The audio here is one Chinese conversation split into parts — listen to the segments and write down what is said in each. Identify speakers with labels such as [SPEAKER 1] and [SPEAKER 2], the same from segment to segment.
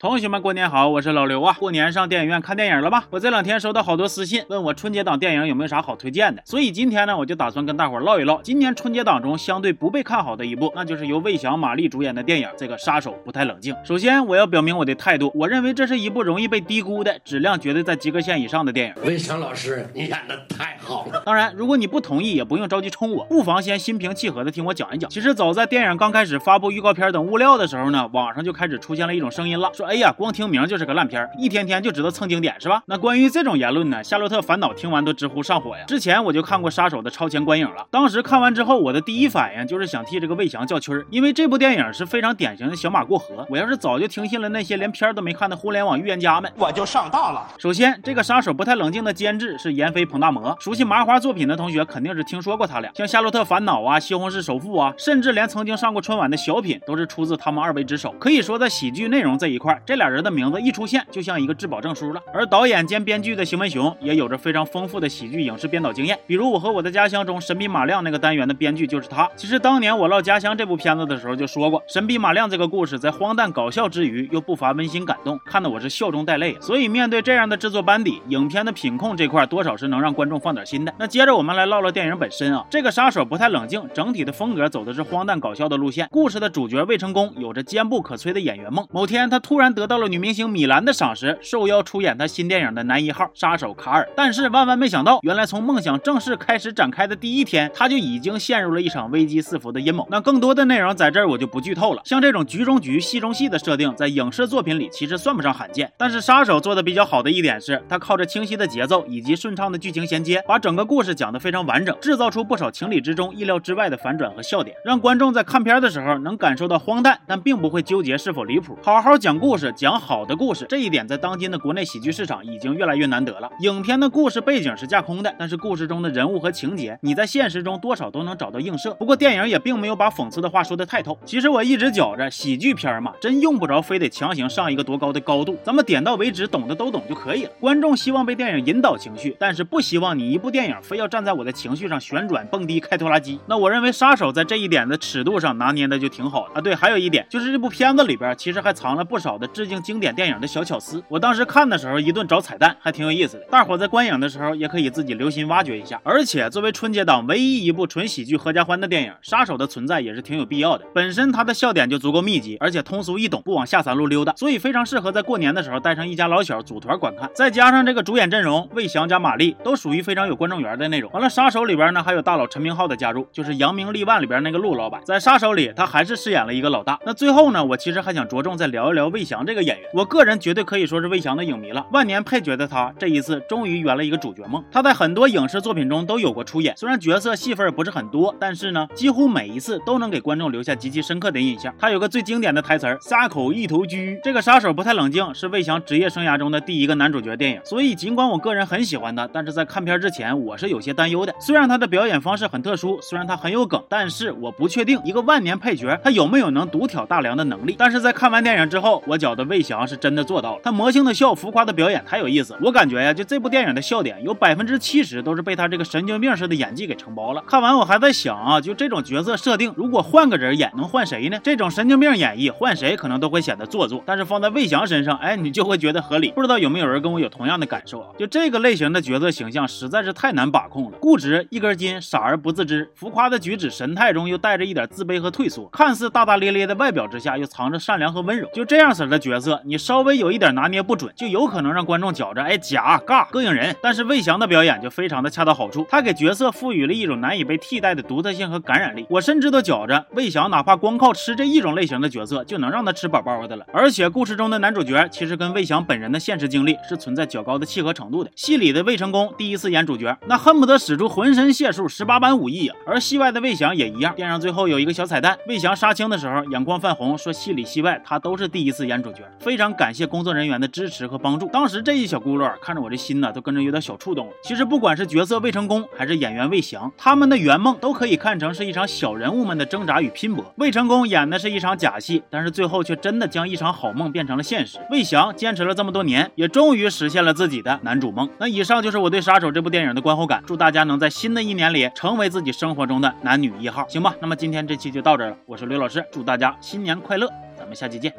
[SPEAKER 1] 同学们，过年好！我是老刘啊。过年上电影院看电影了吧？我这两天收到好多私信，问我春节档电影有没有啥好推荐的。所以今天呢，我就打算跟大伙唠一唠今年春节档中相对不被看好的一部，那就是由魏翔、马丽主演的电影《这个杀手不太冷静》。首先，我要表明我的态度，我认为这是一部容易被低估的、质量绝对在及格线以上的电影。
[SPEAKER 2] 魏翔老师，你演的太好了。
[SPEAKER 1] 当然，如果你不同意，也不用着急冲我，不妨先心平气和的听我讲一讲。其实早在电影刚开始发布预告片等物料的时候呢，网上就开始出现了一种声音了，说：“哎呀，光听名。”就是个烂片一天天就知道蹭经典是吧？那关于这种言论呢，夏洛特烦恼听完都直呼上火呀。之前我就看过《杀手》的超前观影了，当时看完之后，我的第一反应就是想替这个魏翔叫屈儿，因为这部电影是非常典型的小马过河。我要是早就听信了那些连片都没看的互联网预言家们，
[SPEAKER 3] 我就上当了。
[SPEAKER 1] 首先，这个杀手不太冷静的监制是闫飞、彭大魔，熟悉麻花作品的同学肯定是听说过他俩，像《夏洛特烦恼》啊，《西红柿首富》啊，甚至连曾经上过春晚的小品都是出自他们二位之手。可以说，在喜剧内容这一块，这俩人的名字一出现，就像一个质保证书了，而导演兼编剧的邢文雄也有着非常丰富的喜剧影视编导经验，比如《我和我的家乡》中神笔马亮那个单元的编剧就是他。其实当年我唠家乡这部片子的时候就说过，神笔马亮这个故事在荒诞搞笑之余又不乏温馨感动，看得我是笑中带泪。所以面对这样的制作班底，影片的品控这块多少是能让观众放点心的。那接着我们来唠唠电影本身啊，这个杀手不太冷静，整体的风格走的是荒诞搞笑的路线。故事的主角魏成功有着坚不可摧的演员梦，某天他突然得到了女明星米兰的赏识，受邀出演他新电影的男一号杀手卡尔，但是万万没想到，原来从梦想正式开始展开的。第一天，他就已经陷入了一场危机四伏的。阴谋。那更多的。内容在这儿我就不剧透了。像这种局中局、戏中戏的。设定，在影视作品里其实算不上罕见。但是杀手做的。比较好的。一点是，他靠着清晰的。节奏以及顺畅的。剧情衔接，把整个故事讲得非常完整，制造出不少情理之中、意料之外的。反转和笑点，让观众在看片的。时候能感受到荒诞，但并不会纠结是否离谱。好好讲故事，是讲好的故事，这一点在当今的国内喜剧市场已经越来越难得了。影片的故事背景是架空的，但是故事中的人物和情节，你在现实中多少都能找到映射。不过电影也并没有把讽刺的话说得太透。其实我一直觉着喜剧片嘛，真用不着非得强行上一个多高的高度，咱们点到为止，懂的都懂就可以了。观众希望被电影引导情绪，但是不希望你一部电影非要站在我的情绪上旋转蹦迪开拖拉机。那我认为杀手在这一点的尺度上拿捏的就挺好啊。对，还有一点就是这部片子里边其实还藏了不少的致敬经典电影的小巧思。我当时看的时候一顿找彩蛋，还挺有意思的。大伙在观影的时候也可以自己留心挖掘一下。而且作为春节档唯一一部纯喜剧合家欢的电影，杀手的存在也是挺有必要的。本身它的笑点就足够密集，而且通俗易懂，不往下三路溜达，所以非常适合在过年的时候带上一家老小组团观看。再加上这个主演阵容，魏翔加马丽都属于非常有观众缘的那种。完了，杀手里边呢还有大佬陈明昊的加入，就是《扬名立万》里边那个陆老板，在杀手里他还是饰演了一个老大。那最后呢，我其实还想着重再聊一聊魏翔这个演员，我个人绝对可以说是魏翔的影迷了。万年配角的他，这一次终于圆了一个主角梦。他在很多影视作品中都有过出演，虽然角色戏份不是很多，但是呢，几乎每一次都能给观众留下极其深刻的印象。他有个最经典的台词儿：“撒口一头驹。”这个杀手不太冷静，是魏翔职业生涯中的第一个男主角电影。所以尽管我个人很喜欢他，但是在看片之前，我是有些担忧的。虽然他的表演方式很特殊，虽然他很有梗，但是我不确定一个万年配角他有没有能独挑大梁的能力。但是在看完电影之后，我角的魏翔是真的做到了。他魔性的笑，浮夸的表演太有意思。我感觉呀，就这部电影的笑点有百分之七十都是被他这个神经病似的演技给承包了。看完我还在想啊，就这种角色设定，如果换个人演，能换谁呢？这种神经病演绎换谁可能都会显得做作，但是放在魏翔身上，哎，你就会觉得合理。不知道有没有人跟我有同样的感受啊？就这个类型的角色形象实在是太难把控了，固执一根筋，傻而不自知，浮夸的举止神态中又带着一点自卑和退缩，看似大大咧咧的外表之下又藏着善良和温柔。就这样式的角色，你稍微有一点拿捏不准，就有可能让观众觉着哎假尬膈应人。但是魏翔的表演就非常的恰到好处，他给角色赋予了一种难以被替代的独特性和感染力。我甚至都觉着魏翔哪怕光靠吃这一种类型的角色，就能让他吃饱饱的了。而且故事中的男主角其实跟魏翔本人的现实经历是存在较高的契合程度的。戏里的魏成功第一次演主角，那恨不得使出浑身解数、十八般武艺啊。而戏外的魏翔也一样。电影最后有一个小彩蛋，魏翔杀青的时候眼眶泛红，说戏里戏外他都是第一次演男主角，非常感谢工作人员的支持和帮助。当时这一小轱辘看着我这心呢，都跟着有点小触动了。其实不管是角色魏成功，还是演员魏翔，他们的圆梦都可以看成是一场小人物们的挣扎与拼搏。魏成功演的是一场假戏，但是最后却真的将一场好梦变成了现实。魏翔坚持了这么多年，也终于实现了自己的男主梦。那以上就是我对《杀手》这部电影的观后感。祝大家能在新的一年里成为自己生活中的男女一号，行吧？那么今天这期就到这了，我是刘老师，祝大家新年快乐，咱们下期见。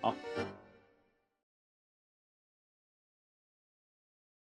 [SPEAKER 1] 好。